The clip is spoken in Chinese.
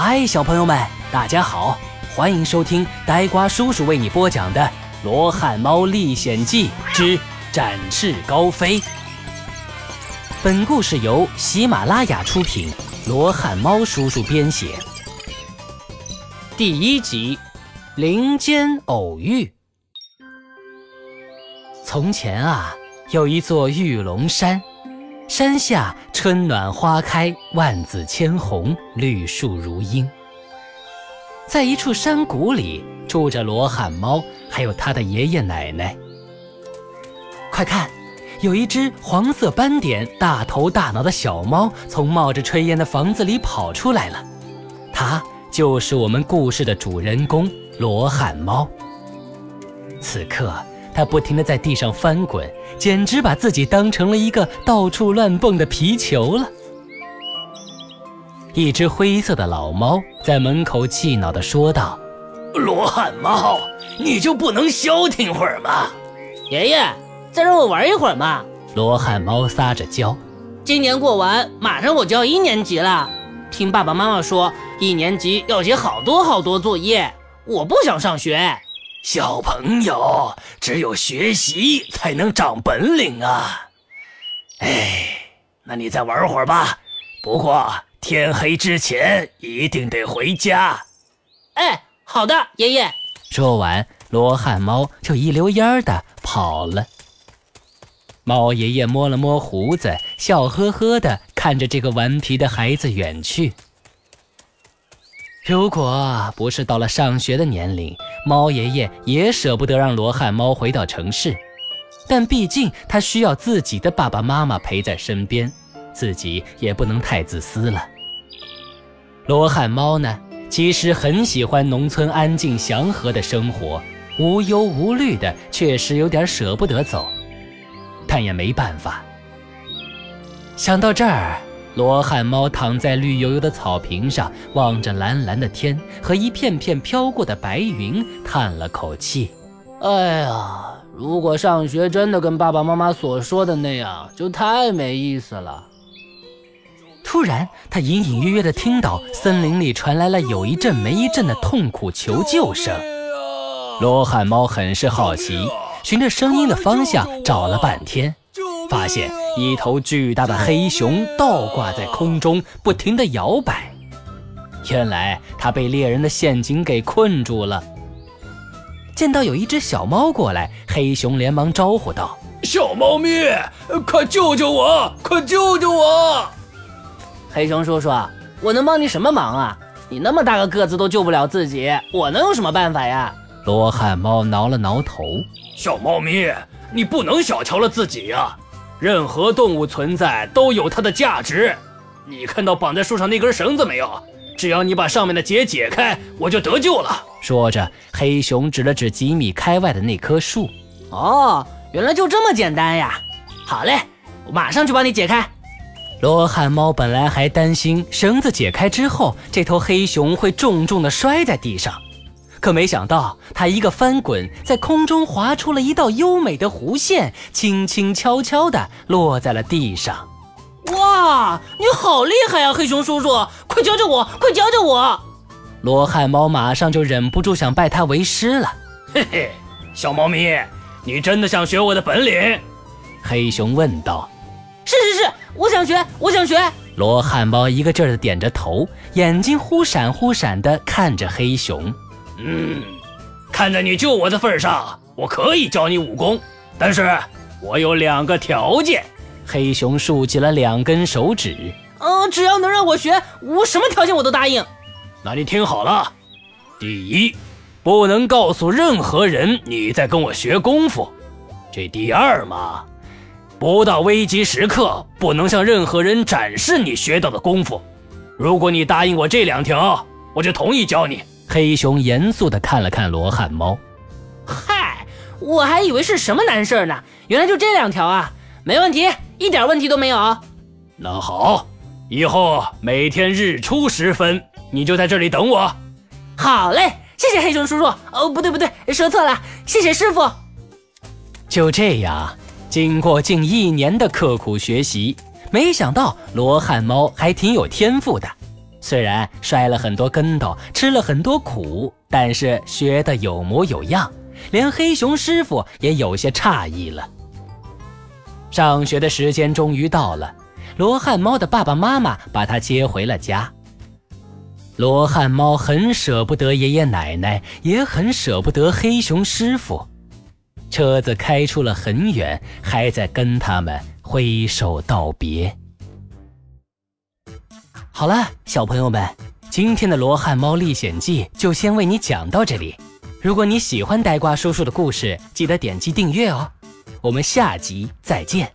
嗨，小朋友们，大家好，欢迎收听呆瓜叔叔为你播讲的《罗汉猫历险记之展翅高飞》。本故事由喜马拉雅出品，罗汉猫叔叔编写。第一集，林间偶遇。从前啊，有一座玉龙山。山下春暖花开，万紫千红，绿树如茵。在一处山谷里住着罗汉猫，还有他的爷爷奶奶。快看，有一只黄色斑点、大头大脑的小猫从冒着炊烟的房子里跑出来了。它就是我们故事的主人公罗汉猫。此刻。他不停地在地上翻滚，简直把自己当成了一个到处乱蹦的皮球了。一只灰色的老猫在门口气恼地说道：“罗汉猫，你就不能消停会儿吗？”爷爷，再让我玩一会儿嘛！罗汉猫撒着娇：“今年过完，马上我就要一年级了。听爸爸妈妈说，一年级要写好多好多作业，我不想上学。”小朋友，只有学习才能长本领啊！哎，那你再玩会儿吧。不过天黑之前一定得回家。哎，好的，爷爷。说完，罗汉猫就一溜烟儿的跑了。猫爷爷摸了摸胡子，笑呵呵的看着这个顽皮的孩子远去。如果不是到了上学的年龄，猫爷爷也舍不得让罗汉猫回到城市。但毕竟他需要自己的爸爸妈妈陪在身边，自己也不能太自私了。罗汉猫呢，其实很喜欢农村安静祥和的生活，无忧无虑的，确实有点舍不得走，但也没办法。想到这儿。罗汉猫躺在绿油油的草坪上，望着蓝蓝的天和一片片飘过的白云，叹了口气：“哎呀，如果上学真的跟爸爸妈妈所说的那样，就太没意思了。”突然，他隐隐约约地听到森林里传来了有一阵没一阵的痛苦求救声。罗汉猫很是好奇，循着声音的方向找了半天。发现一头巨大的黑熊倒挂在空中，不停地摇摆。原来它被猎人的陷阱给困住了。见到有一只小猫过来，黑熊连忙招呼道：“小猫咪，快救救我！快救救我！”黑熊叔叔，我能帮你什么忙啊？你那么大个个子都救不了自己，我能有什么办法呀？罗汉猫挠了挠头：“小猫咪，你不能小瞧了自己呀！”任何动物存在都有它的价值。你看到绑在树上那根绳子没有？只要你把上面的结解开，我就得救了。说着，黑熊指了指几米开外的那棵树。哦，原来就这么简单呀！好嘞，我马上去帮你解开。罗汉猫本来还担心绳子解开之后，这头黑熊会重重地摔在地上。可没想到，他一个翻滚，在空中划出了一道优美的弧线，轻轻悄悄地落在了地上。哇，你好厉害呀，黑熊叔叔！快教教我，快教教我！罗汉猫马上就忍不住想拜他为师了。嘿嘿，小猫咪，你真的想学我的本领？黑熊问道。是是是，我想学，我想学。罗汉猫一个劲儿地点着头，眼睛忽闪忽闪地看着黑熊。嗯，看在你救我的份上，我可以教你武功，但是我有两个条件。黑熊竖起了两根手指。嗯，只要能让我学，我什么条件我都答应。那你听好了，第一，不能告诉任何人你在跟我学功夫。这第二嘛，不到危急时刻不能向任何人展示你学到的功夫。如果你答应我这两条，我就同意教你。黑熊严肃地看了看罗汉猫，嗨，我还以为是什么难事呢，原来就这两条啊！没问题，一点问题都没有。那好，以后每天日出时分，你就在这里等我。好嘞，谢谢黑熊叔叔。哦，不对不对，说错了，谢谢师傅。就这样，经过近一年的刻苦学习，没想到罗汉猫还挺有天赋的。虽然摔了很多跟头，吃了很多苦，但是学得有模有样，连黑熊师傅也有些诧异了。上学的时间终于到了，罗汉猫的爸爸妈妈把他接回了家。罗汉猫很舍不得爷爷奶奶，也很舍不得黑熊师傅。车子开出了很远，还在跟他们挥手道别。好了，小朋友们，今天的《罗汉猫历险记》就先为你讲到这里。如果你喜欢呆瓜叔叔的故事，记得点击订阅哦。我们下集再见。